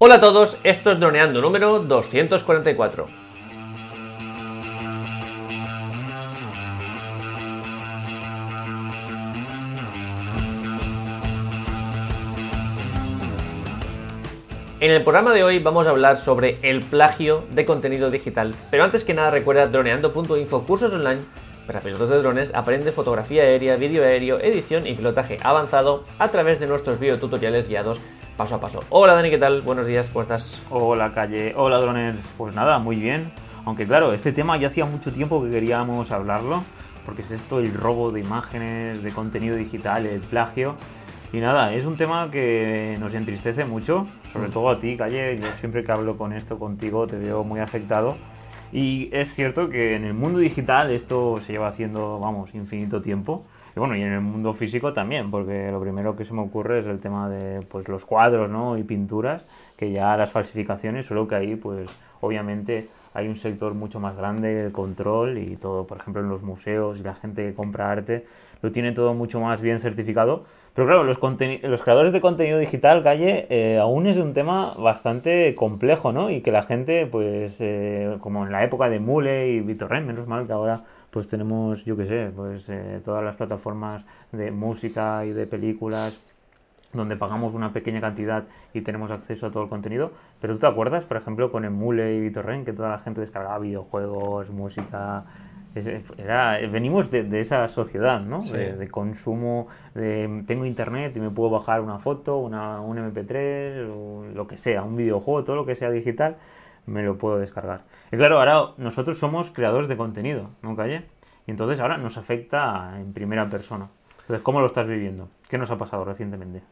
Hola a todos, esto es Droneando número 244. En el programa de hoy vamos a hablar sobre el plagio de contenido digital. Pero antes que nada recuerda droneando.info cursos online para pilotos de drones, aprende fotografía aérea, vídeo aéreo, edición y pilotaje avanzado a través de nuestros videotutoriales guiados paso a paso. Hola Dani, ¿qué tal? Buenos días, ¿cómo estás? Hola Calle, hola drones. Pues nada, muy bien. Aunque claro, este tema ya hacía mucho tiempo que queríamos hablarlo, porque es esto el robo de imágenes, de contenido digital, el plagio. Y nada, es un tema que nos entristece mucho, sobre todo a ti, Calle. Yo siempre que hablo con esto contigo te veo muy afectado. Y es cierto que en el mundo digital esto se lleva haciendo, vamos, infinito tiempo. Y bueno, y en el mundo físico también, porque lo primero que se me ocurre es el tema de pues, los cuadros ¿no? y pinturas, que ya las falsificaciones, solo que ahí pues obviamente hay un sector mucho más grande de control y todo, por ejemplo en los museos y la gente que compra arte lo tiene todo mucho más bien certificado. Pero claro, los, los creadores de contenido digital, Calle, eh, aún es un tema bastante complejo, ¿no? Y que la gente, pues, eh, como en la época de Mule y Vitorren, menos mal que ahora pues tenemos, yo qué sé, pues eh, todas las plataformas de música y de películas donde pagamos una pequeña cantidad y tenemos acceso a todo el contenido. Pero tú te acuerdas, por ejemplo, con Emule y BitTorrent, que toda la gente descargaba videojuegos, música. Era, venimos de, esa sociedad, ¿no? De, consumo, de tengo internet y me puedo bajar una foto, una, un MP3, o lo que sea, un videojuego, todo lo que sea digital me lo puedo descargar. Y claro, ahora nosotros somos creadores de contenido, ¿no, Calle? Y entonces ahora nos afecta en primera persona. Entonces, ¿cómo lo estás viviendo? ¿Qué nos ha pasado recientemente?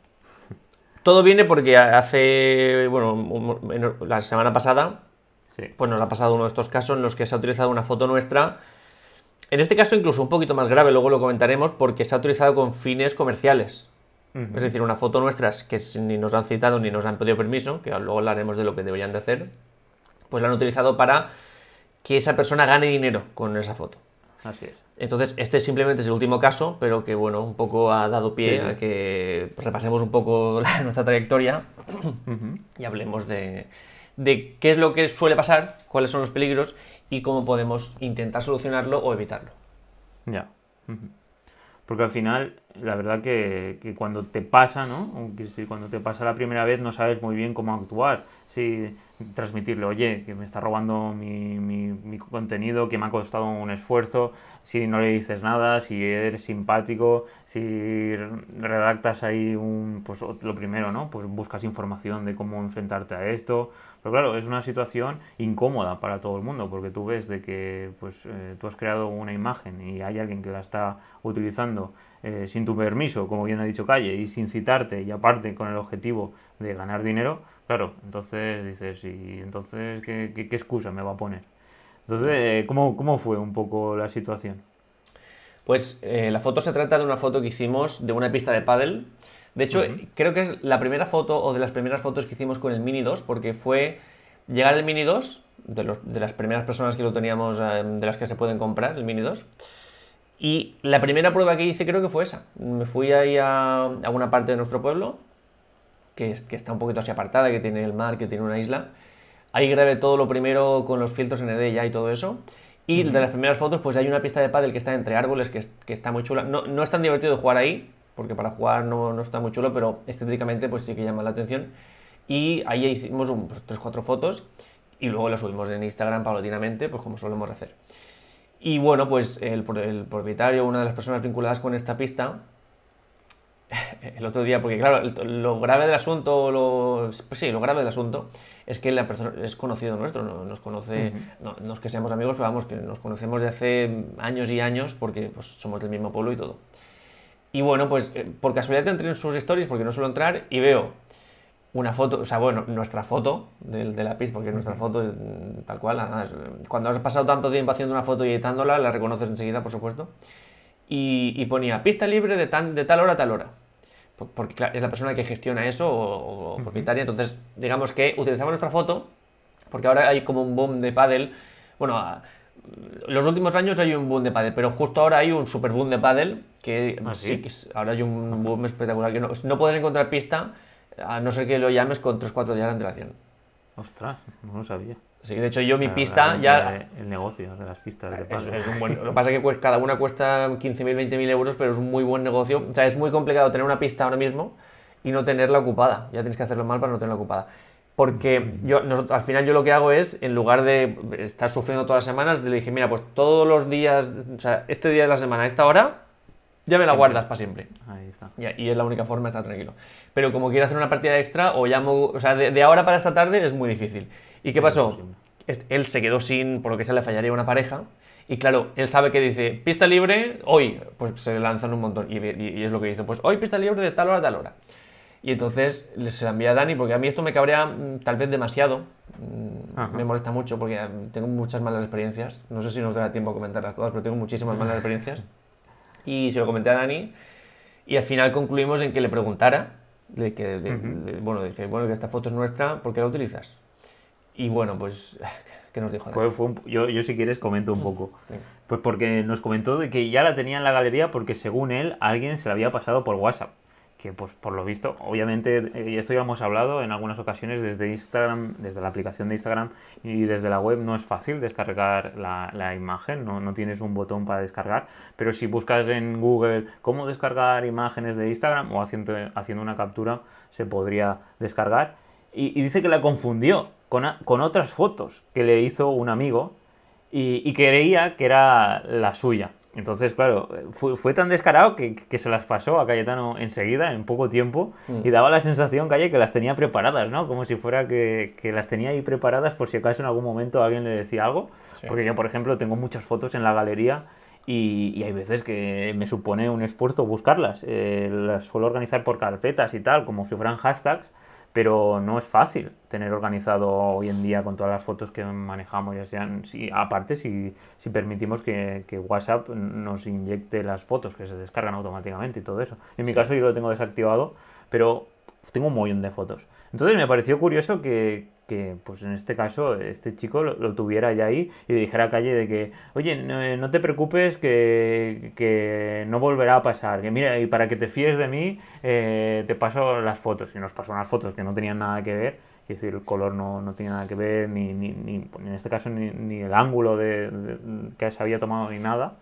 Todo viene porque hace, bueno, la semana pasada, pues nos ha pasado uno de estos casos en los que se ha utilizado una foto nuestra. En este caso incluso un poquito más grave, luego lo comentaremos, porque se ha utilizado con fines comerciales. Es decir, una foto nuestra que ni nos han citado ni nos han pedido permiso, que luego hablaremos de lo que deberían de hacer pues la han utilizado para que esa persona gane dinero con esa foto. Así es. Entonces, este simplemente es el último caso, pero que bueno, un poco ha dado pie a que repasemos un poco nuestra trayectoria y hablemos de, qué es lo que suele pasar, cuáles son los peligros y cómo podemos intentar solucionarlo o evitarlo. Ya. Porque al final, la verdad que, cuando te pasa, ¿no? cuando te pasa la primera vez no sabes muy bien cómo actuar sí, transmitirle, oye, que me está robando mi, contenido, que me ha costado un esfuerzo, si no le dices nada, si eres simpático, si redactas ahí un, pues lo primero, ¿no? Pues buscas información de cómo enfrentarte a esto. Pero claro, es una situación incómoda para todo el mundo, porque tú ves de que pues, eh, tú has creado una imagen y hay alguien que la está utilizando eh, sin tu permiso, como bien ha dicho Calle, y sin citarte, y aparte con el objetivo de ganar dinero, Claro, entonces dices, ¿y entonces qué, qué, excusa me va a poner? Entonces, ¿cómo, ¿cómo, fue un poco la situación? Pues eh, la foto se trata de una foto que hicimos de una pista de pádel. De hecho, creo que es la primera foto o de las primeras fotos que hicimos con el Mini 2, porque fue llegar el Mini 2, de, los, de las primeras personas que lo teníamos, eh, de las que se pueden comprar, el Mini 2. Y la primera prueba que hice creo que fue esa. Me fui ahí a, a una parte de nuestro pueblo que, está un poquito así apartada, que tiene el mar, que tiene una isla. Ahí grabé todo lo primero con los filtros ND ya y todo eso. Y de las primeras fotos, pues hay una pista de pádel que está entre árboles, que, que está muy chula. No, no, es tan divertido jugar ahí, porque para jugar no, no, está muy chulo, pero estéticamente pues sí que llama la atención. Y ahí hicimos un, pues, 3-4 fotos y luego las subimos en Instagram paulatinamente, pues como solemos hacer. Y bueno, pues el, el propietario, una de las personas vinculadas con esta pista, el otro día, porque claro, lo grave del asunto, lo, pues sí, lo grave del asunto es que la persona es conocido nuestro, no, nos conoce, no, es que seamos amigos, pero vamos, que nos conocemos de hace años y años porque pues, somos del mismo pueblo y todo. Y bueno, pues eh, por casualidad entré en sus stories porque no suelo entrar y veo una foto, o sea, bueno, nuestra foto de, de la pista, porque nuestra foto mm, tal cual, cuando has pasado tanto tiempo haciendo una foto y editándola, la reconoces enseguida, por supuesto y, ponía pista libre de, de tal hora a tal hora. Porque es la persona que gestiona eso o, propietaria. Entonces, digamos que utilizamos nuestra foto, porque ahora hay como un boom de paddle. Bueno, los últimos años hay un boom de paddle, pero justo ahora hay un super boom de paddle, que ¿Ah, sí? ahora hay un boom espectacular, que no, no puedes encontrar pista a no ser que lo llames con 3-4 días de antelación. Ostras, no lo sabía. Sí, de hecho yo mi Claro, pista ya... El negocio de las pistas de Es, pádel. es un buen- lo que pasa es que cada una cuesta 15.000, 20.000 euros, pero es un muy buen negocio. O sea, es muy complicado tener una pista ahora mismo y no tenerla ocupada. Ya tienes que hacerlo mal para no tenerla ocupada. Porque yo, nosotros- al final yo lo que hago es, en lugar de estar sufriendo todas las semanas, le dije, mira, pues todos los días, o sea, este día de la semana, a esta hora, ya me la guardas para siempre. Ahí está. Ya, y es la única forma de estar tranquilo. Pero como quiero hacer una partida extra, o llamo, o sea, de, de ahora para esta tarde es muy difícil. ¿Y qué pasó? Él se quedó sin, por lo que se le fallaría una pareja. Y claro, él sabe que dice, pista libre, hoy, pues se lanzan un montón. Y, y- y es lo que dice, pues hoy pista libre de tal hora a tal hora. Y entonces se la envía a Dani, porque a mí esto me cabrea mm, tal vez demasiado. Mm, Ajá. Me molesta mucho porque tengo muchas malas experiencias. No sé si nos dará tiempo a comentarlas todas, pero tengo muchísimas malas experiencias. Y se lo comenté a Dani. Y al final concluimos en que le preguntara, de que, de- de- bueno, dice, bueno, que esta foto es nuestra, ¿por qué la utilizas? Y bueno, pues, ¿qué nos dijo? Fue, fue un- yo, yo si quieres comento un poco. Venga. Pues porque nos comentó de que ya la tenía en la galería porque según él alguien se la había pasado por WhatsApp. Que pues por lo visto, obviamente, eh, y esto ya hemos hablado en algunas ocasiones desde Instagram, desde la aplicación de Instagram y desde la web no es fácil descargar la, la imagen, no, no tienes un botón para descargar, pero si buscas en Google cómo descargar imágenes de Instagram o haciendo, haciendo una captura se podría descargar y, y dice que la confundió con, a- con otras fotos que le hizo un amigo y, y creía que era la suya. Entonces, claro, fue, fue tan descarado que, que se las pasó a Cayetano enseguida, en poco tiempo, y daba la sensación, Calle, que las tenía preparadas, ¿no? Como si fuera que, que las tenía ahí preparadas por si acaso en algún momento alguien le decía algo. Sí. Porque yo, por ejemplo, tengo muchas fotos en la galería y, y hay veces que me supone un esfuerzo buscarlas. Eh, las suelo organizar por carpetas y tal, como si fueran hashtags, pero no es fácil tener organizado hoy en día con todas las fotos que manejamos, ya sean, si, aparte si, si permitimos que, que WhatsApp nos inyecte las fotos que se descargan automáticamente y todo eso. En mi caso yo lo tengo desactivado, pero tengo un montón de fotos. Entonces me pareció curioso que, que, pues en este caso, este chico lo, tuviera ya ahí y le dijera a Calle de que, oye, no, no te preocupes que, que no volverá a pasar, que mira, y para que te fíes de mí, eh, te paso las fotos. Y nos pasó unas fotos que no tenían nada que ver, es decir, el color no, no tenía nada que ver, ni, ni, ni- en este caso ni, ni el ángulo de- que se había tomado ni nada,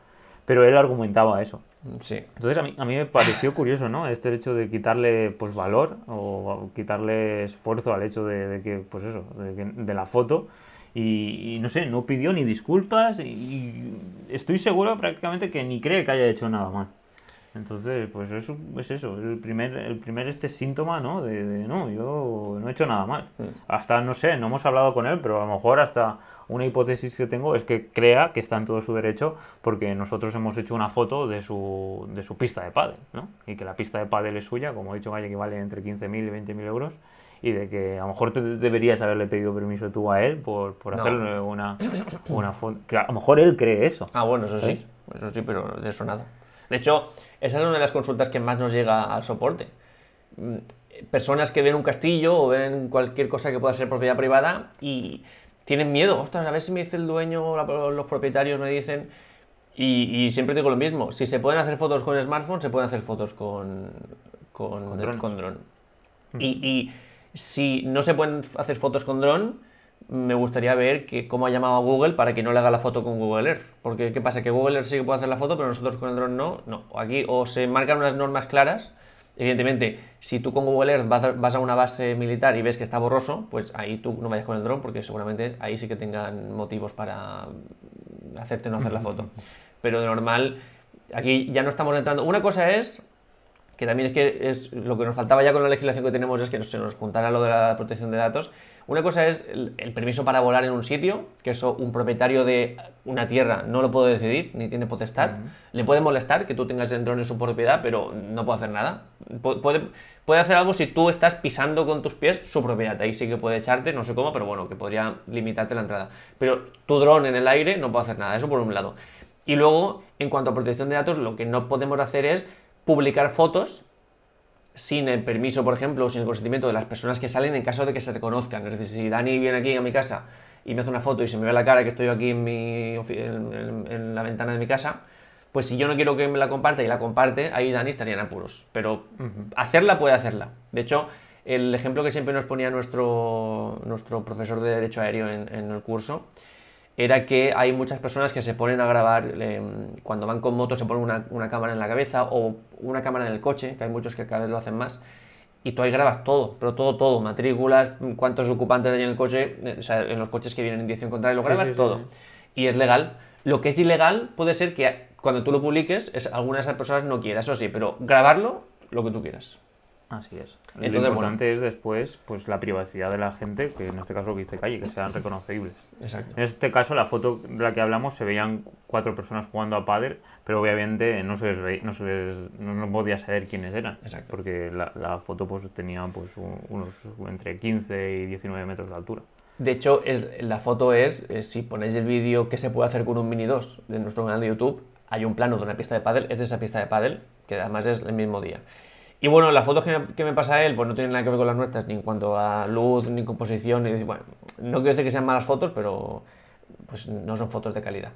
pero él argumentaba eso. Sí. Entonces a mí, a mí me pareció curioso, ¿no? Este hecho de quitarle pues valor o quitarle esfuerzo al hecho de, de que, pues eso, de, que- de la foto y, y no sé, no pidió ni disculpas y, y estoy seguro prácticamente que ni cree que haya hecho nada mal. Entonces, pues eso es eso, el primer, el primer este síntoma, ¿no? De, de, no, yo no he hecho nada mal. Hasta, no sé, no hemos hablado con él, pero a lo mejor hasta una hipótesis que tengo es que crea que está en todo su derecho porque nosotros hemos hecho una foto de su, de su pista de pádel, ¿no? Y que la pista de pádel es suya, como he dicho, Galle, que vale entre 15.000 y 20.000 euros. Y de que a lo mejor te deberías haberle pedido permiso tú a él por, por No. hacerle una, una foto. Que a lo mejor él cree eso. Ah, bueno, eso ¿Sabes? sí. Eso sí, pero de eso nada. De hecho, esa es una de las consultas que más nos llega al soporte. Mm, Personas que ven un castillo o ven cualquier cosa que pueda ser propiedad privada y tienen miedo. Ostras, a ver si me dice el dueño o los propietarios me dicen. Y, y siempre digo lo mismo. Si se pueden hacer fotos con smartphone, se pueden hacer fotos con, con, Con drones. con dron. Y, y si no se pueden hacer fotos con dron, me gustaría ver que, cómo ha llamado a Google para que no le haga la foto con Google Earth. Porque, ¿qué pasa? Que Google Earth sí que puede hacer la foto, pero nosotros con el dron no. No. Aquí o se marcan unas normas claras. Evidentemente, si tú con Google Earth vas a, vas a una base militar y ves que está borroso, pues ahí tú no vayas con el dron porque seguramente ahí sí que tengan motivos para hacerte no hacer la foto. Pero de normal, aquí ya no estamos entrando. Una cosa es que también es que es lo que nos faltaba ya con la legislación que tenemos es que se nos juntara lo de la protección de datos. Una cosa es el, el permiso para volar en un sitio, que eso un propietario de una tierra no lo puede decidir, ni tiene potestad. Le puede molestar que tú tengas el dron en su propiedad, pero no puede hacer nada. Pu- Puede, puede hacer algo si tú estás pisando con tus pies su propiedad. Ahí sí que puede echarte, no sé cómo, pero bueno, que podría limitarte la entrada. Pero tu dron en el aire no puede hacer nada, eso por un lado. Y luego, en cuanto a protección de datos, lo que no podemos hacer es publicar fotos sin el permiso, por ejemplo, o sin el consentimiento de las personas que salen en caso de que se reconozcan. Es decir, si Dani viene aquí a mi casa y me hace una foto y se me ve la cara que estoy aquí en, mi, en, en- la ventana de mi casa, pues si yo no quiero que me la comparte y la comparte, ahí Dani estaría en apuros. Pero hacerla puede hacerla. De hecho, el ejemplo que siempre nos ponía nuestro, nuestro profesor de Derecho Aéreo en, en el curso era que hay muchas personas que se ponen a grabar, em, cuando van con moto se ponen una, una, cámara en la cabeza o una cámara en el coche, que hay muchos que cada vez lo hacen más, y tú ahí grabas todo, pero todo, todo, matrículas, cuántos ocupantes hay en el coche, eh, o sea, en los coches que vienen en dirección contraria, lo grabas sí, sí, todo. Sí. Y es legal. Lo que es ilegal puede ser que cuando tú lo publiques, es, alguna de esas personas no quiera, eso sí, pero grabarlo lo que tú quieras. Así es. Entonces, lo importante bueno. es después pues la privacidad de la gente, que en este caso lo que dice Calle, que sean reconocibles. Exacto. En este caso, la foto de la que hablamos se veían cuatro personas jugando a pádel, pero obviamente no se les ve, no, se les, no, no, podía saber quiénes eran. Exacto. Porque la, la, foto pues tenía pues unos entre 15 y 19 metros de altura. De hecho, es, la foto es, es si ponéis el vídeo que se puede hacer con un Mini 2 de nuestro canal de YouTube, hay un plano de una pista de pádel, es de esa pista de pádel, que además es el mismo día. Y bueno, las fotos que me, que me, pasa él, pues no tienen nada que ver con las nuestras, ni en cuanto a luz, ni composición, ni bueno, no quiero decir que sean malas fotos, pero pues no son fotos de calidad.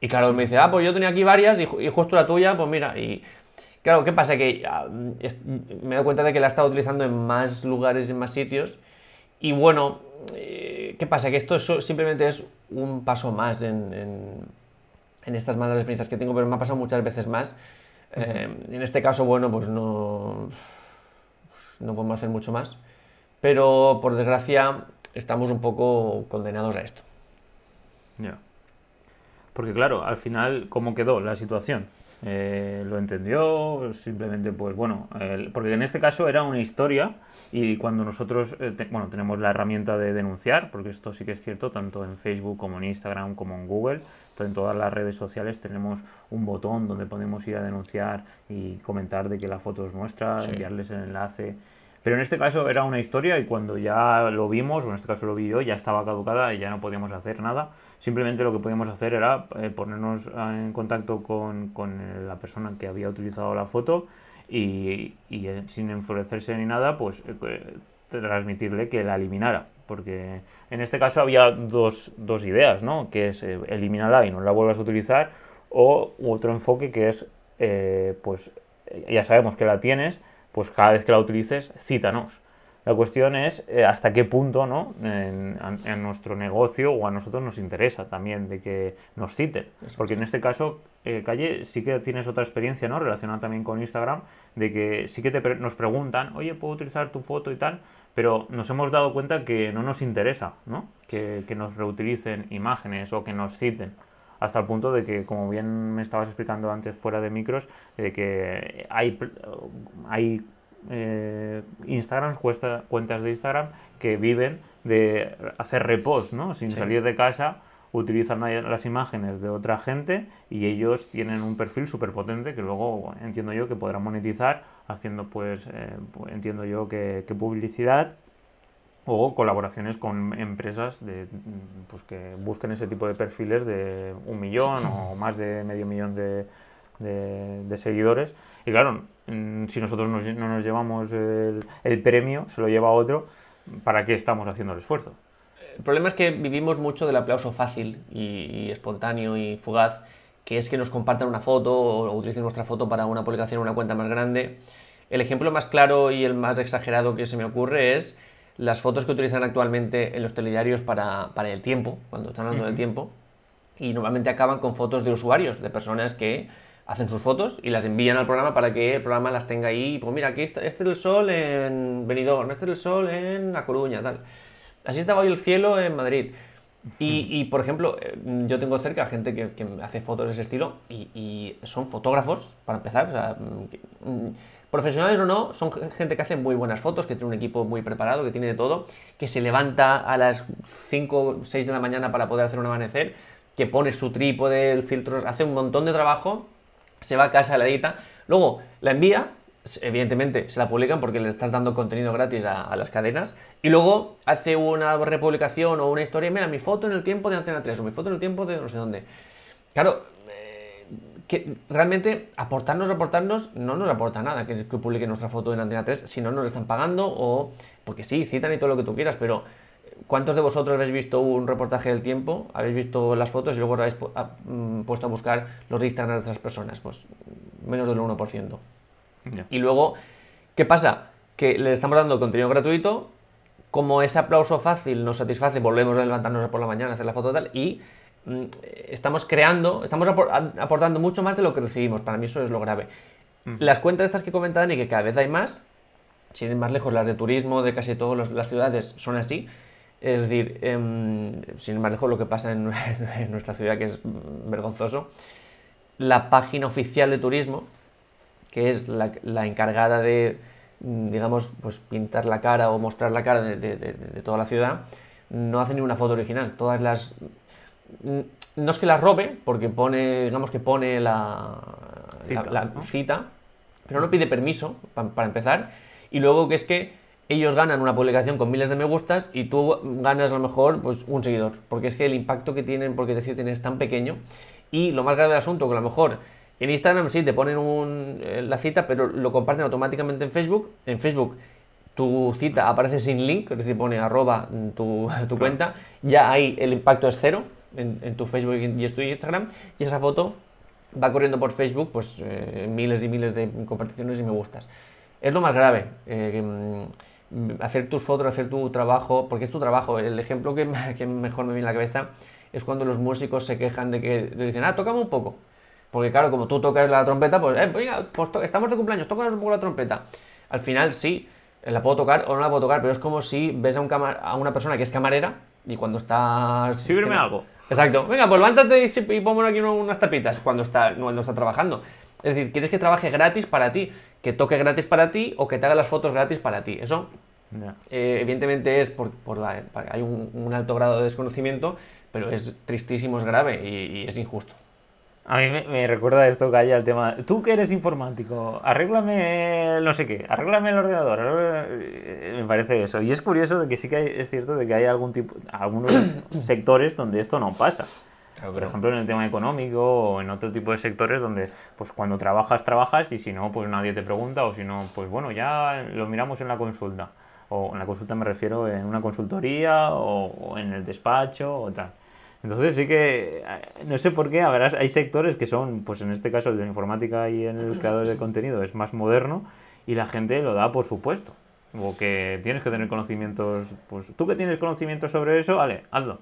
Y claro, me dice, ah, pues yo tenía aquí varias y, y justo la tuya, pues mira, y claro, ¿qué pasa? Que uh, me he dado cuenta de que la he estado utilizando en más lugares, en más sitios, y bueno, eh, ¿qué pasa? Que esto es, simplemente es un paso más en, en, en estas malas experiencias que tengo, pero me ha pasado muchas veces más. Eh, en este caso, bueno, pues no, no podemos hacer mucho más. Pero por desgracia estamos un poco condenados a esto. Ya. Porque claro, al final, ¿cómo quedó la situación? Eh, lo entendió, simplemente pues bueno, porque en este caso era una historia y cuando nosotros, eh, bueno, tenemos la herramienta de denunciar, porque esto sí que es cierto, tanto en Facebook como en Instagram como en Google, en todas las redes sociales tenemos un botón donde podemos ir a denunciar y comentar de que la foto es nuestra, sí. enviarles el enlace. Pero en este caso era una historia y cuando ya lo vimos, o en este caso lo vi yo, ya estaba caducada y ya no podíamos hacer nada. Simplemente lo que podíamos hacer era eh, ponernos en contacto con, con, la persona que había utilizado la foto y, y eh, sin enfurecerse ni nada, pues eh, transmitirle que la eliminara. Porque en este caso había dos, dos ideas, ¿no? Que es eh, elimínala y no la vuelvas a utilizar, o otro enfoque que es, eh, pues ya sabemos que la tienes, pues cada vez que la utilices, cítanos. La cuestión es eh, hasta qué punto ¿no? En, en, nuestro negocio o a nosotros nos interesa también de que nos citen. Porque en este caso, eh, Calle, sí que tienes otra experiencia ¿no? relacionada también con Instagram, de que sí que te, nos preguntan, oye, ¿puedo utilizar tu foto y tal? Pero nos hemos dado cuenta que no nos interesa ¿no? Que, que nos reutilicen imágenes o que nos citen hasta el punto de que, como bien me estabas explicando antes fuera de micros, de que hay, hay eh, Instagram, cuesta, cuentas de Instagram que viven de hacer repost, ¿no? Sin sí. salir de casa, utilizan las imágenes de otra gente y ellos tienen un perfil súper potente que luego entiendo yo que podrán monetizar haciendo, pues, eh, entiendo yo que, que, publicidad o colaboraciones con empresas de, pues, que busquen ese tipo de perfiles de un millón o más de medio millón de, de, de seguidores. Y claro, Mm, si nosotros no nos llevamos el, el, premio, se lo lleva otro, ¿para qué estamos haciendo el esfuerzo? El problema es que vivimos mucho del aplauso fácil y, y espontáneo y fugaz, que es que nos compartan una foto o utilicen nuestra foto para una publicación en una cuenta más grande. El ejemplo más claro y el más exagerado que se me ocurre es las fotos que utilizan actualmente en los telediarios para, para el tiempo, cuando están hablando uh -huh. del tiempo, y normalmente acaban con fotos de usuarios, de personas que hacen sus fotos y las envían al programa para que el programa las tenga ahí. Pues mira, aquí está, este es el sol en Benidorm, este es el sol en La Coruña, tal. Así estaba hoy el cielo en Madrid. Y, y, por ejemplo, eh, yo tengo cerca gente que, que hace fotos de ese estilo y, y, son fotógrafos, para empezar. O sea, mm, mm, profesionales o no, son gente que hace muy buenas fotos, que tiene un equipo muy preparado, que tiene de todo, que se levanta a las 5 o 6 de la mañana para poder hacer un amanecer, que pone su trípode, filtros, hace un montón de trabajo se va a casa, la edita, luego la envía, evidentemente se la publican porque le estás dando contenido gratis a, las cadenas, y luego hace una republicación o una historia, mira, mi foto en el tiempo de Antena 3 o mi foto en el tiempo de no sé dónde. Claro, eh, que realmente aportarnos, aportarnos, no nos aporta nada que, que publique nuestra foto en Antena 3 si no nos están pagando o porque sí, citan y todo lo que tú quieras, pero ¿Cuántos de vosotros habéis visto un reportaje del tiempo, habéis visto las fotos y luego habéis mm, puesto a buscar los Instagram de otras personas? Pues menos del 1%. Yeah. Y luego, ¿qué pasa? que le estamos dando contenido gratuito, como ese aplauso fácil nos satisface, volvemos a levantarnos por la mañana, a hacer la foto tal, y mm, estamos creando, estamos aportando mucho más de lo que recibimos. Para mí eso es lo grave. Las cuentas estas que comentaban y que cada vez hay más, sin ir más lejos, las de turismo de casi todas las ciudades son así. Es decir, em, sin ir más lejos lo que pasa en, nuestra ciudad, que es vergonzoso. La página oficial de turismo, que es la, encargada de, digamos, pues pintar la cara o mostrar la cara de, toda la ciudad, no hace ni una foto original. Todas las. No es que las robe, porque pone, digamos que pone la la, cita pero no pide permiso para empezar. Y luego que es que ellos ganan una publicación con miles de me gustas y tú ganas a lo mejor pues, un seguidor. Porque es que el impacto que tienen, porque te citen, es tan pequeño. Y lo más grave del asunto, que a lo mejor en Instagram sí te ponen eh, la cita, pero lo comparten automáticamente en Facebook. En Facebook tu cita aparece sin link, es decir, pone arroba tu, cuenta. Ya ahí el impacto es cero en, tu Facebook y en tu Instagram. Y esa foto va corriendo por Facebook pues eh, miles y miles de comparticiones y me gustas. Es lo más grave, eh, mm, hacer tus fotos, hacer tu trabajo, porque es tu trabajo. El ejemplo que, que, mejor me viene a la cabeza es cuando los músicos se quejan de que dicen, ah, tocame un poco. Porque claro, como tú tocas la trompeta, pues, eh, venga, pues estamos de cumpleaños, tócanos un poco la trompeta. Al final sí, la puedo tocar o no la puedo tocar, pero es como si ves a, un a una persona que es camarera y cuando estás... Sírveme algo. Exacto. Venga, pues levántate y, y ponme aquí unas tapitas cuando está, cuando está trabajando. Es decir, quieres que trabaje gratis para ti, que toque gratis para ti o que te haga las fotos gratis para ti. Eso, eh, evidentemente, es por, la, hay un, alto grado de desconocimiento, pero es tristísimo, es grave y es injusto. A mí me, recuerda esto que haya el tema. Tú que eres informático, arréglame no sé qué, arréglame el ordenador. Eh, me parece eso. Y es curioso de que sí que es cierto de que hay algún tipo, algunos sectores donde esto no pasa. Por ejemplo, en el tema económico o en otro tipo de sectores donde, pues cuando trabajas, trabajas y si no, pues nadie te pregunta o si no, pues bueno, ya lo miramos en la consulta. O en la consulta me refiero en una consultoría o en el despacho o tal. Entonces sí que, eh, no sé por qué, a ver, hay sectores que son, pues en este caso el de la informática y en el creador de contenido es más moderno y la gente lo da por supuesto. O que tienes que tener conocimientos, pues tú que tienes conocimientos sobre eso, vale, hazlo.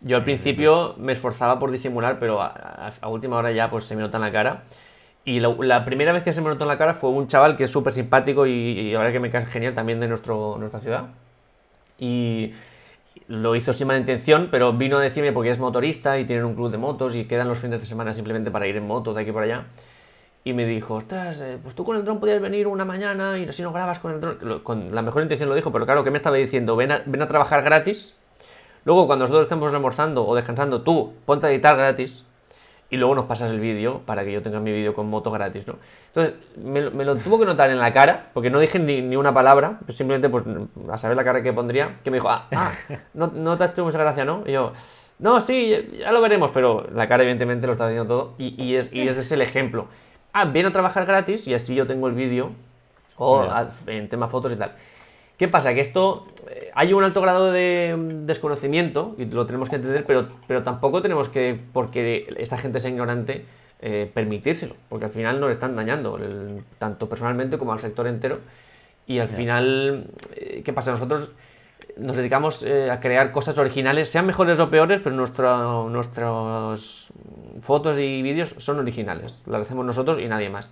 Yo al principio me esforzaba por disimular, pero a, última hora ya pues se me nota en la cara. Y la, primera vez que se me notó en la cara fue un chaval que es súper simpático y, y, ahora que me cae genial también de nuestro, nuestra ciudad. Y lo hizo sin mala intención, pero vino a decirme porque es motorista y tienen un club de motos y quedan los fines de semana simplemente para ir en moto de aquí para allá. Y me dijo, ostras, eh, pues tú con el dron podías venir una mañana y así no grabas con el dron. Con la mejor intención lo dijo, pero claro, que me estaba diciendo? Ven a, ven a trabajar gratis. Luego, cuando nosotros estemos almorzando o descansando, tú ponte a editar gratis y luego nos pasas el vídeo para que yo tenga mi vídeo con moto gratis, ¿no? Entonces, me, lo tuvo que notar en la cara, porque no dije ni, una palabra, pues simplemente, pues, a saber la cara que pondría, que me dijo, ah, ah no, no te ha hecho mucha gracia, ¿no? Y yo, no, sí, ya lo veremos, pero la cara evidentemente lo está diciendo todo, y, es, y ese es el ejemplo. Ah, viene a trabajar gratis y así yo tengo el vídeo, o en tema fotos y tal. ¿Qué pasa? Que esto eh, hay un alto grado de desconocimiento y lo tenemos que entender, pero, pero tampoco tenemos que, porque esta gente sea ignorante, eh, permitírselo, porque al final nos están dañando, tanto personalmente como al sector entero. Y al final, eh, ¿qué pasa? Nosotros nos dedicamos a crear cosas originales, sean mejores o peores, pero nuestro, nuestras fotos y vídeos son originales, las hacemos nosotros y nadie más.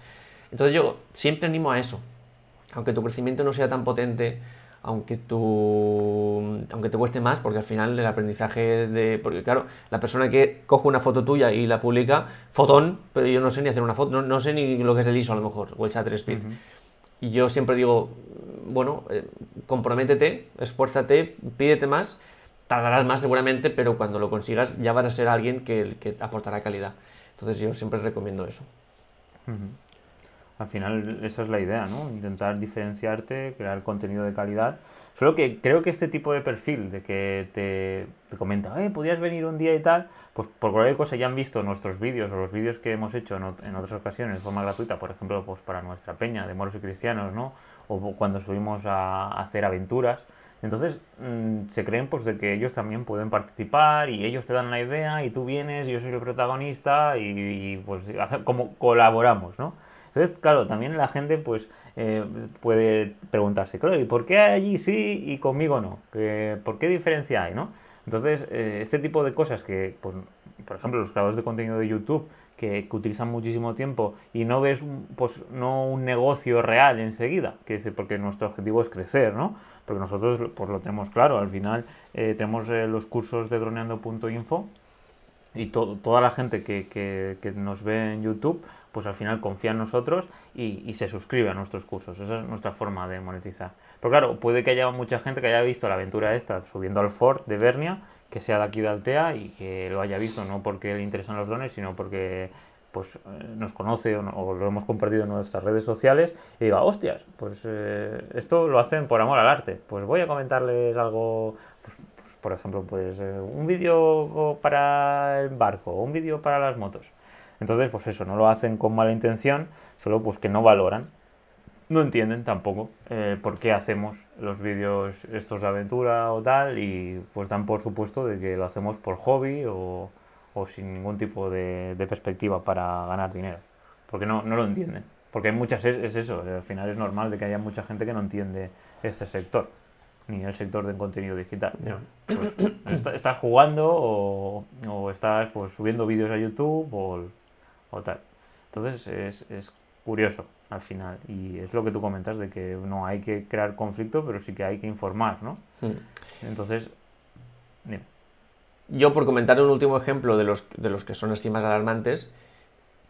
Entonces yo siempre animo a eso, aunque tu crecimiento no sea tan potente, aunque, tú, aunque te cueste más, porque al final el aprendizaje de... Porque claro, la persona que coge una foto tuya y la publica, fotón, pero yo no sé ni hacer una foto, no, sé ni lo que es el ISO a lo mejor, o el shutter speed. Y yo siempre digo, bueno, eh, comprométete, esfuérzate, pídete más, tardarás más seguramente, pero cuando lo consigas ya vas a ser alguien que, que aportará calidad. Entonces yo siempre recomiendo eso. Al final esa es la idea, ¿no? Intentar diferenciarte, crear contenido de calidad. Solo que creo que este tipo de perfil de que te, te comenta, eh, podías venir un día y tal, pues por cualquier cosa ya han visto nuestros vídeos o los vídeos que hemos hecho en, otras ocasiones de forma gratuita, por ejemplo, pues para nuestra peña de moros y cristianos, ¿no? O cuando subimos a, hacer aventuras. Entonces mm, se creen pues de que ellos también pueden participar y ellos te dan la idea y tú vienes, y yo soy el protagonista y, y pues como colaboramos, ¿no? Entonces, claro, también la gente pues eh, puede preguntarse, ¿y por qué allí sí y conmigo no? ¿Por qué diferencia hay, no? Entonces, eh, este tipo de cosas que, pues, por ejemplo, los creadores de contenido de YouTube, que, utilizan muchísimo tiempo y no ves pues, no un negocio real enseguida, que es porque nuestro objetivo es crecer, ¿no? Porque nosotros pues, lo tenemos claro, al final eh, tenemos los cursos de droneando.info y toda la gente que, que, nos ve en YouTube, pues al final confía en nosotros y, y, se suscribe a nuestros cursos. Esa es nuestra forma de monetizar. Pero claro, puede que haya mucha gente que haya visto la aventura esta subiendo al Ford de Bernia que sea de aquí de Altea y que lo haya visto, no porque le interesan los drones, sino porque pues eh, nos conoce o, lo hemos compartido en nuestras redes sociales y diga, hostias, pues eh, esto lo hacen por amor al arte. Pues voy a comentarles algo, pues, por ejemplo, pues eh, un vídeo para el barco, un vídeo para las motos. Entonces, pues eso, no lo hacen con mala intención, solo pues que no valoran no entienden tampoco eh, por qué hacemos los vídeos estos de aventura o tal y pues dan por supuesto de que lo hacemos por hobby o, sin ningún tipo de, perspectiva para ganar dinero. Porque no, no lo entienden. Porque hay muchas, es, eso, al final es normal de que haya mucha gente que no entiende este sector, ni el sector del contenido digital. Pues, estás jugando o, o, estás pues, subiendo vídeos a YouTube o, o tal. Entonces es, es curioso al final. Y es lo que tú comentas de que no hay que crear conflicto, pero sí que hay que informar, ¿no? Mm. Entonces, Yo, por comentar un último ejemplo de los, de los que son así más alarmantes,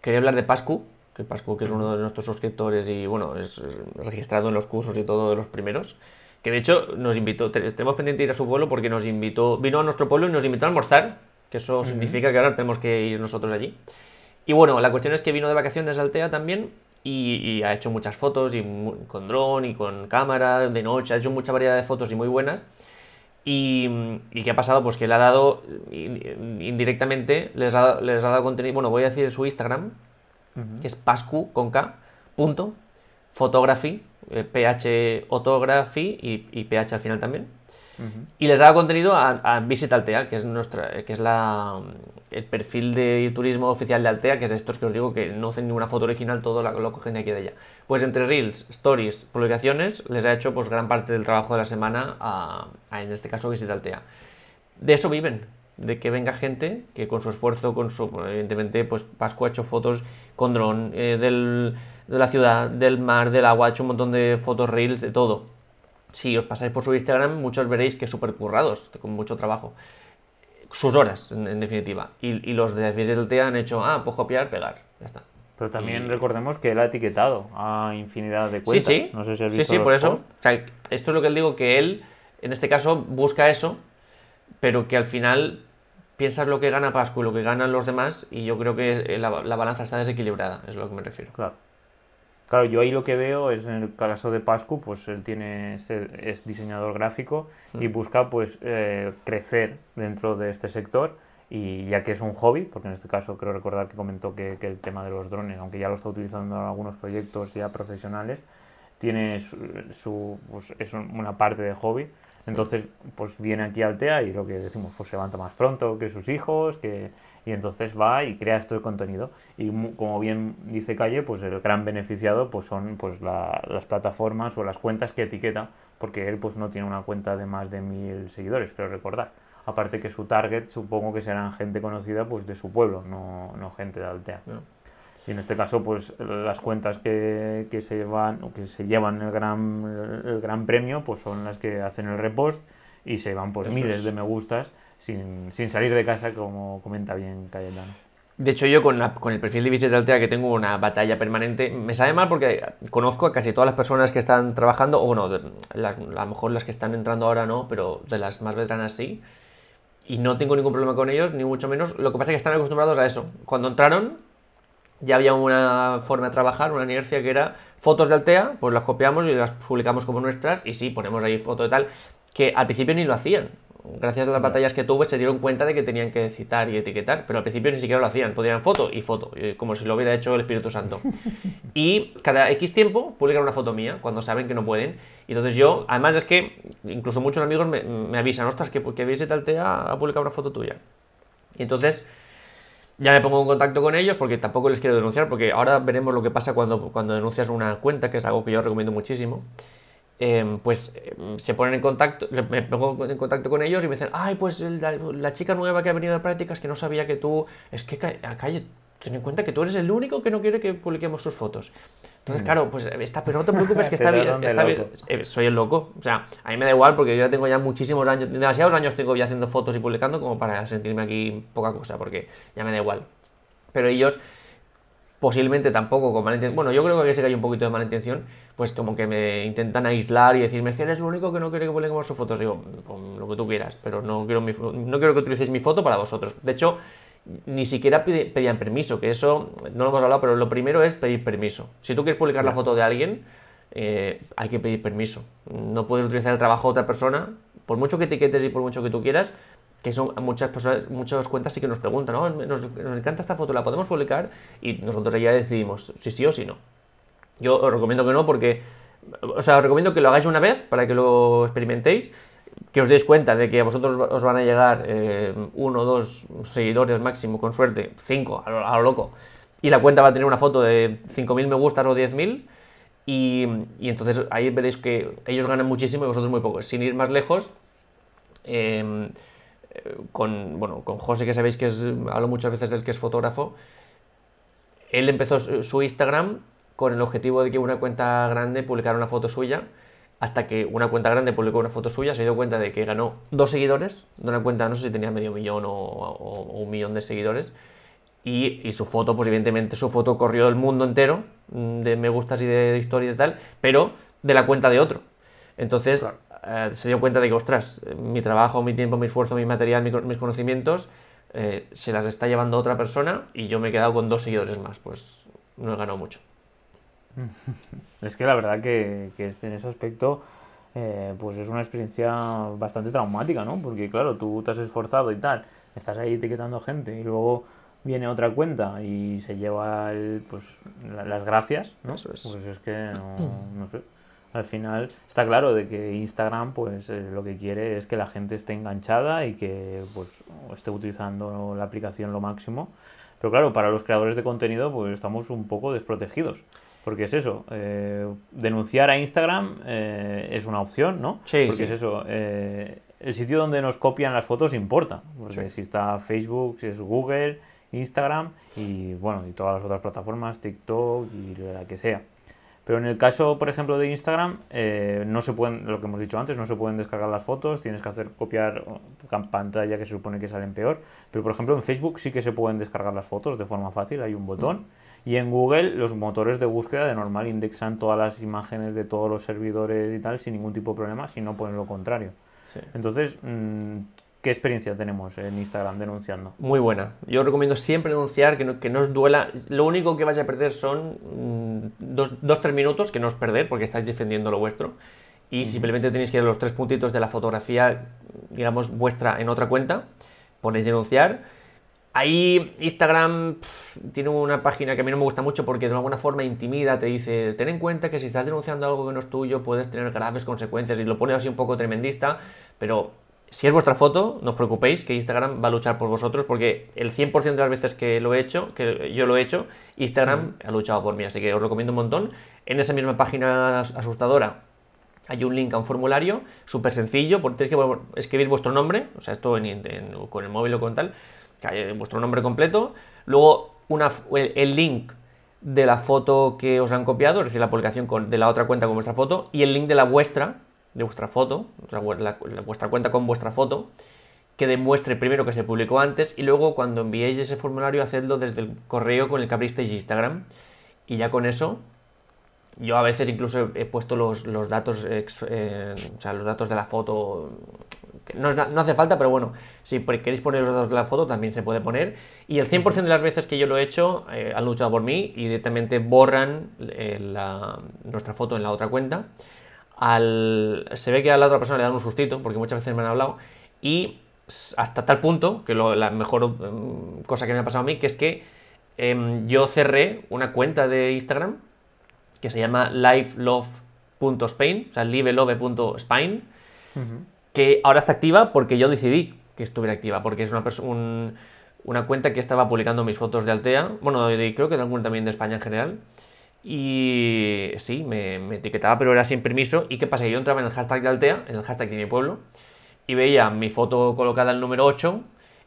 quería hablar de Pascu, que Pascu que es uno de nuestros suscriptores y, bueno, es registrado en los cursos y todo de los primeros, que de hecho nos invitó, tenemos pendiente ir a su pueblo porque nos invitó, vino a nuestro pueblo y nos invitó a almorzar, que eso significa que ahora tenemos que ir nosotros allí. Y bueno, la cuestión es que vino de vacaciones a Altea también y, ha hecho muchas fotos y con dron y con cámara de noche, ha hecho mucha variedad de fotos y muy buenas. Y, y ¿qué ha pasado? Pues que le ha dado indirectamente, les ha, les ha dado contenido, bueno, voy a decir su Instagram, que es pascu con K, punto, photography, eh, ph photography y, y ph al final también. Y les dado contenido a, a, Visit Altea, que es, nuestra, que es la, el perfil de turismo oficial de Altea, que es estos que os digo que no hacen ninguna foto original, todo lo, lo cogen de aquí y de allá. Pues entre Reels, Stories, publicaciones, les ha hecho pues gran parte del trabajo de la semana a, en este caso, Visit Altea. De eso viven, de que venga gente que con su esfuerzo, con su, evidentemente, pues Pascu ha hecho fotos con dron, eh, de la ciudad, del mar, del agua, ha hecho un montón de fotos, reels, de todo si os pasáis por su Instagram, muchos veréis que súper currados, con mucho trabajo. Sus horas, en, definitiva. Y, los de del han hecho, ah, pues copiar, pegar. Ya está. Pero también recordemos que él ha etiquetado a infinidad de cuentas. Sí, sí. No sé si has visto Sí, sí, por eso. O sea, esto es lo que él digo, que él, en este caso, busca eso, pero que al final piensas lo que gana Pascu y lo que ganan los demás, y yo creo que la, la balanza está desequilibrada, es a lo que me refiero. Claro. Claro, yo ahí lo que veo es en el caso de Pascu, pues él tiene es diseñador gráfico y mm. busca pues eh, crecer dentro de este sector y ya que es un hobby, porque en este caso creo recordar que comentó que, el tema de los drones, aunque ya lo está utilizando en algunos proyectos ya profesionales, tiene su, pues, es una parte de hobby. Entonces, pues viene aquí al TEA y lo que decimos, pues se levanta más pronto que sus hijos, que y entonces va y crea esto de contenido. Y como bien dice Calle, pues el gran beneficiado pues son pues las plataformas o las cuentas que etiqueta, porque él pues no tiene una cuenta de más de mil seguidores, pero recordar. Aparte que su target supongo que serán gente conocida pues de su pueblo, no, no gente de Altea. Y en este caso, pues las cuentas que, que se llevan o que se llevan el gran, el gran premio, pues son las que hacen el repost y se van pues miles de me gustas sin, sin, salir de casa, como comenta bien Cayetano. De hecho, yo con, con el perfil de Visita Altea que tengo una batalla permanente, me sabe mal porque conozco a casi todas las personas que están trabajando, o bueno, las, a lo mejor las que están entrando ahora no, pero de las más veteranas sí, y no tengo ningún problema con ellos, ni mucho menos. Lo que pasa es que están acostumbrados a eso. Cuando entraron, ya había una forma de trabajar, una inercia que era fotos de Altea, pues las copiamos y las publicamos como nuestras, y sí, ponemos ahí foto de tal, que al principio ni lo hacían gracias a las batallas que tuve, se dieron cuenta de que tenían que citar y etiquetar, pero al principio ni siquiera lo hacían, podían foto y foto, como si lo hubiera hecho el Espíritu Santo. y cada X tiempo publican una foto mía, cuando saben que no pueden. Y entonces yo, además es que incluso muchos amigos me, avisan, ostras, que, que tal Altea ha publicado una foto tuya. Y entonces ya me pongo en contacto con ellos porque tampoco les quiero denunciar, porque ahora veremos lo que pasa cuando, cuando denuncias una cuenta, que es algo que yo recomiendo muchísimo. Em, pues em, se ponen en contacto, me pongo en contacto con ellos y me dicen, ay, pues la, chica nueva que ha venido de prácticas que no sabía que tú, es que calle, ten en cuenta que tú eres el único que no quiere que publiquemos sus fotos. Entonces, mm. claro, pues está, pero no te preocupes que está bien, está bien. Eh, soy el loco. O sea, a mí me da igual porque yo ya tengo ya muchísimos años, demasiados años tengo ya haciendo fotos y publicando como para sentirme aquí poca cosa, porque ya me da igual. Pero ellos posiblemente tampoco con mala intención, bueno, yo creo que sí que hay un poquito de mala intención, pues como que me intentan aislar y decirme que eres lo único que no quiere que publiquemos sus fotos. Digo, con lo que tú quieras, pero no quiero, no quiero que utilicéis mi foto para vosotros. De hecho, ni siquiera pedían permiso, que eso no lo hemos hablado, pero lo primero es pedir permiso. Si tú quieres publicar la foto de alguien, eh, hay que pedir permiso. No puedes utilizar el trabajo de otra persona, por mucho que etiquetes y por mucho que tú quieras, que son muchas personas, muchas cuentas sí que nos preguntan, ¿no? Nos, encanta esta foto, ¿la podemos publicar? Y nosotros ya decidimos si sí o si no. Yo os recomiendo que no porque, o sea, os recomiendo que lo hagáis una vez para que lo experimentéis, que os deis cuenta de que a vosotros os van a llegar eh, uno o dos seguidores máximo, con suerte, cinco, a lo, loco, y la cuenta va a tener una foto de 5.000 me gustas o 10.000, y, y entonces ahí veréis que ellos ganan muchísimo y vosotros muy poco. Sin ir más lejos, eh, con, bueno, con José, que sabéis que es, hablo muchas veces del que es fotógrafo, él empezó su Instagram con el objetivo de que una cuenta grande publicara una foto suya, hasta que una cuenta grande publicó una foto suya, se dio cuenta de que ganó dos seguidores, de una cuenta, no sé si tenía medio millón o, un millón de seguidores, y, su foto, pues evidentemente su foto corrió el mundo entero, mm, de me gustas y de historias y tal, pero de la cuenta de otro. Entonces, eh, se dio cuenta de que, ostras, mi trabajo, mi tiempo, mi esfuerzo, mi material, mis conocimientos, eh, se las está llevando otra persona y yo me he quedado con dos seguidores más. Pues no he ganado mucho. Es que la verdad que, que en ese aspecto, eh, pues es una experiencia bastante traumática, ¿no? Porque claro, tú te has esforzado y tal, estás ahí etiquetando gente y luego viene otra cuenta y se lleva pues, las gracias, ¿no? Eso es. Pues es que no sé al final está claro de que Instagram pues eh, lo que quiere es que la gente esté enganchada y que pues esté utilizando la aplicación lo máximo. Pero claro, para los creadores de contenido pues estamos un poco desprotegidos. Porque es eso, eh, denunciar a Instagram eh, es una opción, ¿no? Sí, Porque es eso, el sitio donde nos copian las fotos importa. Porque si está Facebook, si es Google, Instagram y bueno, y todas las otras plataformas, TikTok y la que sea. Pero en el caso, por ejemplo, de Instagram, eh, no se pueden, lo que hemos dicho antes, no se pueden descargar las fotos, tienes que hacer copiar pantalla que se supone que salen peor. Pero por ejemplo, en Facebook sí que se pueden descargar las fotos de forma fácil, hay un botón. Y en Google, los motores de búsqueda de normal indexan todas las imágenes de todos los servidores y tal sin ningún tipo de problema, si no ponen lo contrario. Entonces, mm, ¿Qué experiencia tenemos en Instagram denunciando? Muy buena. Yo recomiendo siempre denunciar, que no, que no os duela. Lo único que vais a perder son mm, dos, dos, tres minutos, que no os perder porque estáis defendiendo lo vuestro. Y simplemente tenéis que ir a los tres puntitos de la fotografía, digamos, vuestra en otra cuenta. Ponéis denunciar. Ahí Instagram tiene una página que a mí no me gusta mucho porque de alguna forma intimida, te dice, ten en cuenta que si estás denunciando algo que no es tuyo puedes tener graves consecuencias y lo pone así un poco tremendista, pero si es vuestra foto, no os preocupéis que Instagram va a luchar por vosotros porque el 100% de las veces que lo he hecho, que yo lo he hecho, Instagram ha luchado por mí, así que os recomiendo un montón. En esa misma página asustadora hay un link a un formulario súper sencillo, porque tenéis que escribir vuestro nombre, o sea, esto con el móvil o con tal, vuestro nombre completo, luego una, el, link de la foto que os han copiado, es decir, la publicación de la otra cuenta con vuestra foto, y el link de la vuestra, de vuestra foto, vuestra cuenta con vuestra foto, que demuestre primero que se publicó antes y luego cuando enviéis ese formulario hacedlo desde el correo con el que abristeis Instagram. Y ya con eso yo a veces incluso he puesto los, datos eh, o sea, los datos de la foto no, no, hace falta pero bueno si queréis poner los datos de la foto también se puede poner. Y el 100% de las veces que yo lo he hecho eh, han luchado por mí y directamente borran eh, nuestra foto en la otra cuenta al, se ve que a la otra persona le dan un sustito, porque muchas veces me han hablado, y hasta tal punto, que la mejor em, cosa que me ha pasado a mí, que es que em, yo cerré una cuenta de Instagram que se llama livelove.spain, o sea, livelove.spain, que ahora está activa porque yo decidí que estuviera activa, porque es una persona una cuenta que estaba publicando mis fotos de Altea, bueno, creo que alguna también de España en general. Y sí, me, me, etiquetaba, pero era sin permiso. ¿Y qué pasa? Yo entraba en el hashtag de Altea, en el hashtag de mi pueblo, y veía mi foto colocada el número 8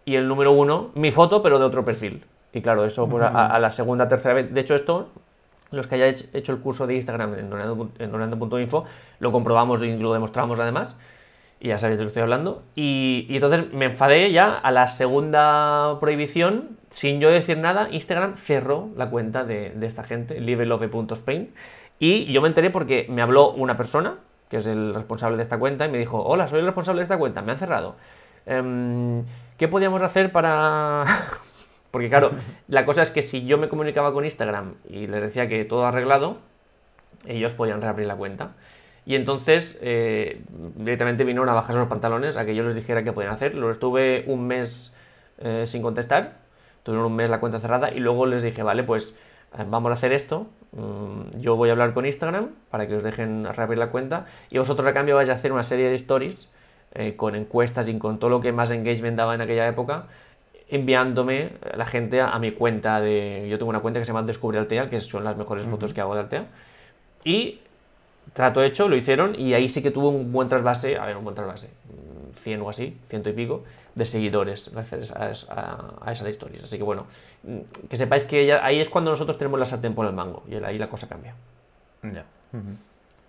y el número 1, mi foto, pero de otro perfil. Y claro, eso pues, a, la segunda, tercera vez. De hecho, esto, los que hayáis hecho el curso de Instagram en donando.info, lo comprobamos y lo demostramos además. Y ya sabéis de lo que estoy hablando. Y, entonces me enfadé ya a la segunda prohibición. Sin yo decir nada, Instagram cerró la cuenta de, esta gente, livelove.spain. Y yo me enteré porque me habló una persona, que es el responsable de esta cuenta, y me dijo, hola, soy el responsable de esta cuenta, me han cerrado. Em, ¿Qué podíamos hacer para, porque claro, la cosa es que si yo me comunicaba con Instagram y les decía que todo arreglado, ellos podían reabrir la cuenta. Y entonces eh, directamente vinieron a bajarse los pantalones a que yo les dijera qué podían hacer. Lo estuve un mes eh, sin contestar, tuvieron un mes la cuenta cerrada y luego les dije, vale, pues eh, vamos a hacer esto. Mm, yo voy a hablar con Instagram para que os dejen reabrir la cuenta y vosotros a cambio vais a hacer una serie de stories con encuestas y con todo lo que más engagement daba en aquella época enviándome la gente a, mi cuenta de... Yo tengo una cuenta que se llama Descubre Altea, que son las mejores fotos que hago de Altea. Y trato hecho, lo hicieron y ahí sí que tuvo un buen trasvase, a ver, un buen trasvase, 100 o así, ciento y pico, de seguidores gracias a, a, esas historias. Así que bueno, que sepáis que ahí es cuando nosotros tenemos la sartén por el mango y ahí la cosa cambia. Ya.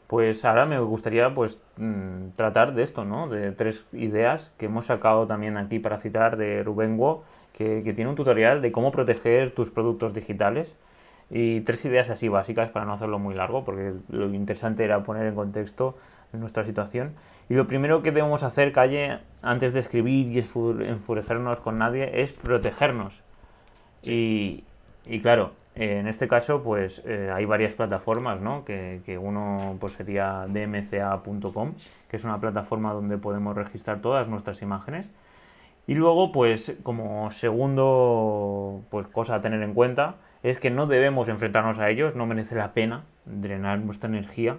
Pues ahora me gustaría pues mm, tratar de esto, ¿no? De tres ideas que hemos sacado también aquí para citar de Rubén Wo, que, tiene un tutorial de cómo proteger tus productos digitales. Y tres ideas así básicas para no hacerlo muy largo, porque lo interesante era poner en contexto nuestra situación. Y lo primero que debemos hacer, Calle, antes de escribir y enfurecernos con nadie, es protegernos. Y, y claro, en este caso, pues eh, hay varias plataformas, ¿no? Que, uno pues, sería dmca.com, que es una plataforma donde podemos registrar todas nuestras imágenes. Y luego, pues como segundo pues, cosa a tener en cuenta, es que no debemos enfrentarnos a ellos, no merece la pena drenar nuestra energía.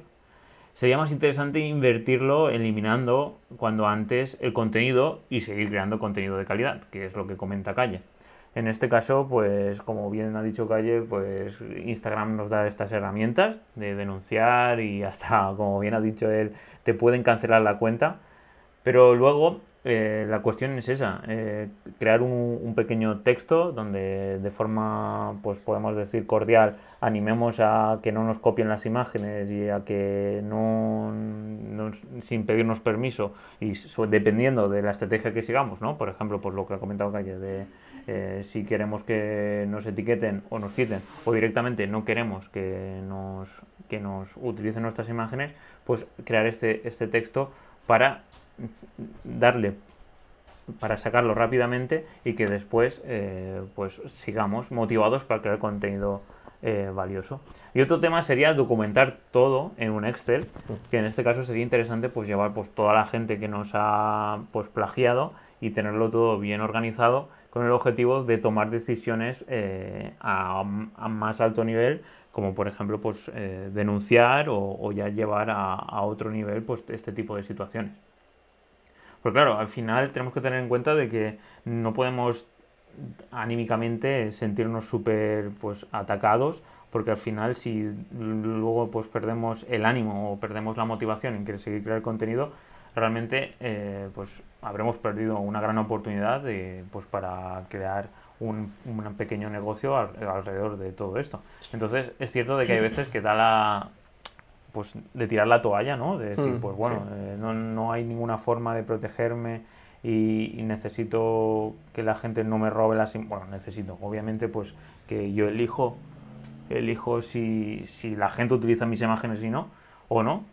Sería más interesante invertirlo eliminando cuando antes el contenido y seguir creando contenido de calidad, que es lo que comenta Calle. En este caso, pues como bien ha dicho Calle, pues Instagram nos da estas herramientas de denunciar y hasta, como bien ha dicho él, te pueden cancelar la cuenta. Pero luego eh, la cuestión es esa, eh, crear un, pequeño texto donde de forma, pues podemos decir cordial, animemos a que no nos copien las imágenes y a que no, sin pedirnos permiso y dependiendo de la estrategia que sigamos, ¿no? Por ejemplo, por lo que ha comentado Calle de eh, si queremos que nos etiqueten o nos citen o directamente no queremos que nos, que nos utilicen nuestras imágenes, pues crear este, este texto para darle para sacarlo rápidamente y que después eh, pues sigamos motivados para crear contenido eh, valioso. Y otro tema sería documentar todo en un Excel, que en este caso sería interesante pues llevar pues toda la gente que nos ha pues plagiado y tenerlo todo bien organizado con el objetivo de tomar decisiones eh, a, más alto nivel, como por ejemplo pues, denunciar o, ya llevar a, otro nivel pues, este tipo de situaciones. Porque claro, al final tenemos que tener en cuenta de que no podemos anímicamente sentirnos súper pues, atacados porque al final si luego pues perdemos el ánimo o perdemos la motivación en querer seguir crear contenido, realmente eh, pues habremos perdido una gran oportunidad de, pues, para crear un pequeño negocio alrededor de todo esto. Entonces es cierto de que hay veces que da la pues de tirar la toalla, ¿no? De decir, mm, pues bueno, eh, no, no, hay ninguna forma de protegerme y, necesito que la gente no me robe las... Bueno, necesito, obviamente, pues que yo elijo, elijo si, si la gente utiliza mis imágenes y no, o no,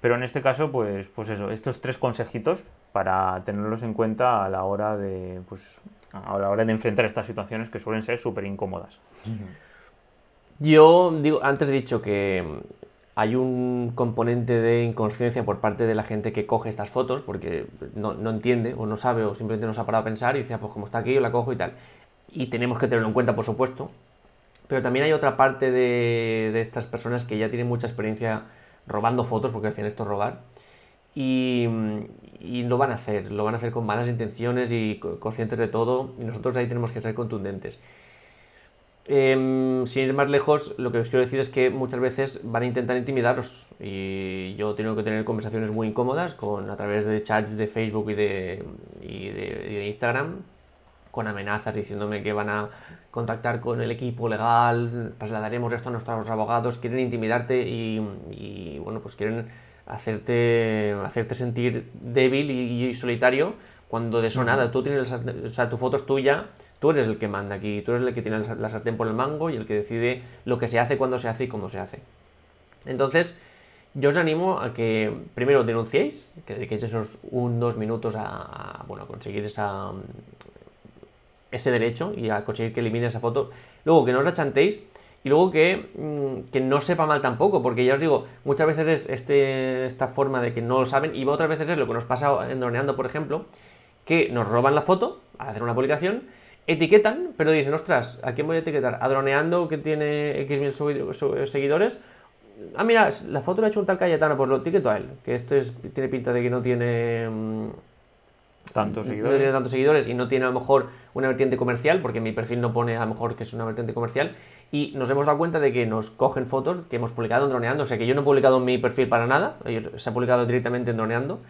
pero en este caso, pues, pues eso, estos tres consejitos para tenerlos en cuenta a la hora de, pues, a la hora de enfrentar estas situaciones que suelen ser súper incómodas. Yo digo, antes he dicho que hay un componente de inconsciencia por parte de la gente que coge estas fotos porque no, no, entiende o no sabe o simplemente no se ha parado a pensar y dice, ah, pues como está aquí yo la cojo y tal. Y tenemos que tenerlo en cuenta, por supuesto. Pero también hay otra parte de, de estas personas que ya tienen mucha experiencia robando fotos, porque al final esto es robar, y, y lo van a hacer, lo van a hacer con malas intenciones y conscientes de todo, y nosotros ahí tenemos que ser contundentes. Em, sin ir más lejos, lo que os quiero decir es que muchas veces van a intentar intimidaros. Y yo tengo que tener conversaciones muy incómodas con, a través de chats de Facebook y de, y de, Instagram con amenazas diciéndome que van a contactar con el equipo legal, trasladaremos esto a nuestros abogados, quieren intimidarte y, y bueno, pues quieren hacerte, hacerte sentir débil y, solitario cuando de eso nada, tú tienes, o sea, tu foto es tuya Tú eres el que manda aquí, tú eres el que tiene la sartén por el mango y el que decide lo que se hace, cuándo se hace y cómo se hace. Entonces, yo os animo a que primero denunciéis, que dediquéis esos un, dos minutos a, bueno, a conseguir esa, ese derecho y a conseguir que elimine esa foto. Luego, que no os achantéis y luego que, mm, que, no sepa mal tampoco, porque ya os digo, muchas veces es este, esta forma de que no lo saben y otras veces es lo que nos pasa en Droneando, por ejemplo, que nos roban la foto a hacer una publicación etiquetan, pero dicen, ostras, ¿a quién voy a etiquetar? ¿A Droneando que tiene X mil seguidores? Ah, mira, la foto la ha hecho un tal Cayetano, pues lo etiqueto a él, que esto es, tiene pinta de que no tiene... Mm, tantos seguidores. No tiene tantos seguidores y no tiene a lo mejor una vertiente comercial, porque mi perfil no pone a lo mejor que es una vertiente comercial. Y nos hemos dado cuenta de que nos cogen fotos que hemos publicado en Droneando. O sea que yo no he publicado en mi perfil para nada, se ha publicado directamente en Droneando.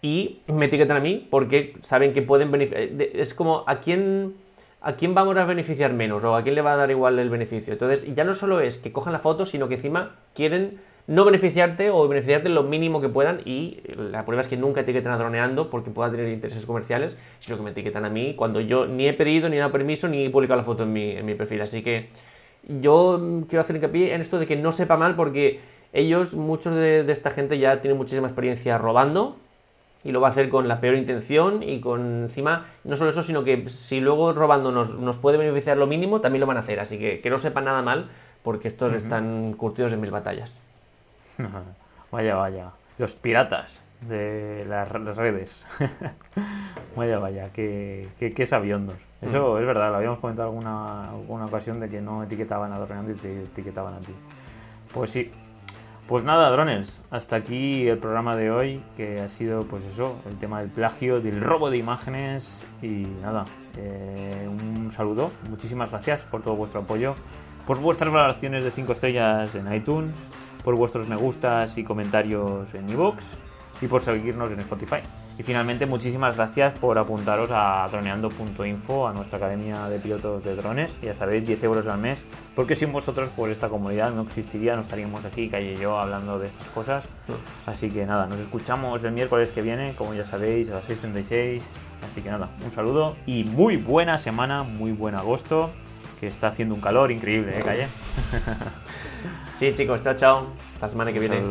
Y me etiquetan a mí porque saben que pueden beneficiar. Eh, es como a quién ¿a quién vamos a beneficiar menos o a quién le va a dar igual el beneficio? Entonces, ya no solo es que cojan la foto, sino que encima quieren no beneficiarte o beneficiarte lo mínimo que puedan y la prueba es que nunca etiquetan a droneando porque pueda tener intereses comerciales, sino que me etiquetan a mí cuando yo ni he pedido, ni he dado permiso, ni he publicado la foto en mi, en mi perfil. Así que yo quiero hacer hincapié en esto de que no sepa mal porque ellos, muchos de, de esta gente ya tienen muchísima experiencia robando y lo va a hacer con la peor intención y con encima, no solo eso, sino que si luego robándonos nos puede beneficiar lo mínimo, también lo van a hacer. Así que que no sepan nada mal, porque estos están curtidos en mil batallas. vaya, vaya. Los piratas de las redes. vaya, vaya, qué, qué, sabiondos. Eso es verdad, lo habíamos comentado alguna, alguna ocasión de que no etiquetaban a los y te etiquetaban a ti. Pues sí, pues nada, drones, hasta aquí el programa de hoy, que ha sido, pues eso, el tema del plagio, del robo de imágenes y nada, eh, un saludo, muchísimas gracias por todo vuestro apoyo, por vuestras valoraciones de 5 estrellas en iTunes, por vuestros me gustas y comentarios en iVoox y por seguirnos en Spotify. Y finalmente, muchísimas gracias por apuntaros a droneando.info, a nuestra academia de pilotos de drones. Ya sabéis, 10 euros al mes, porque sin vosotros, pues esta comunidad no existiría, no estaríamos aquí, Calle y yo, hablando de estas cosas. Así que nada, nos escuchamos el miércoles que viene, como ya sabéis, a las 6.36. Así que nada, un saludo y muy buena semana, muy buen agosto, que está haciendo un calor increíble, ¿eh, Calle? sí, chicos, chao, chao. Hasta la semana que viene.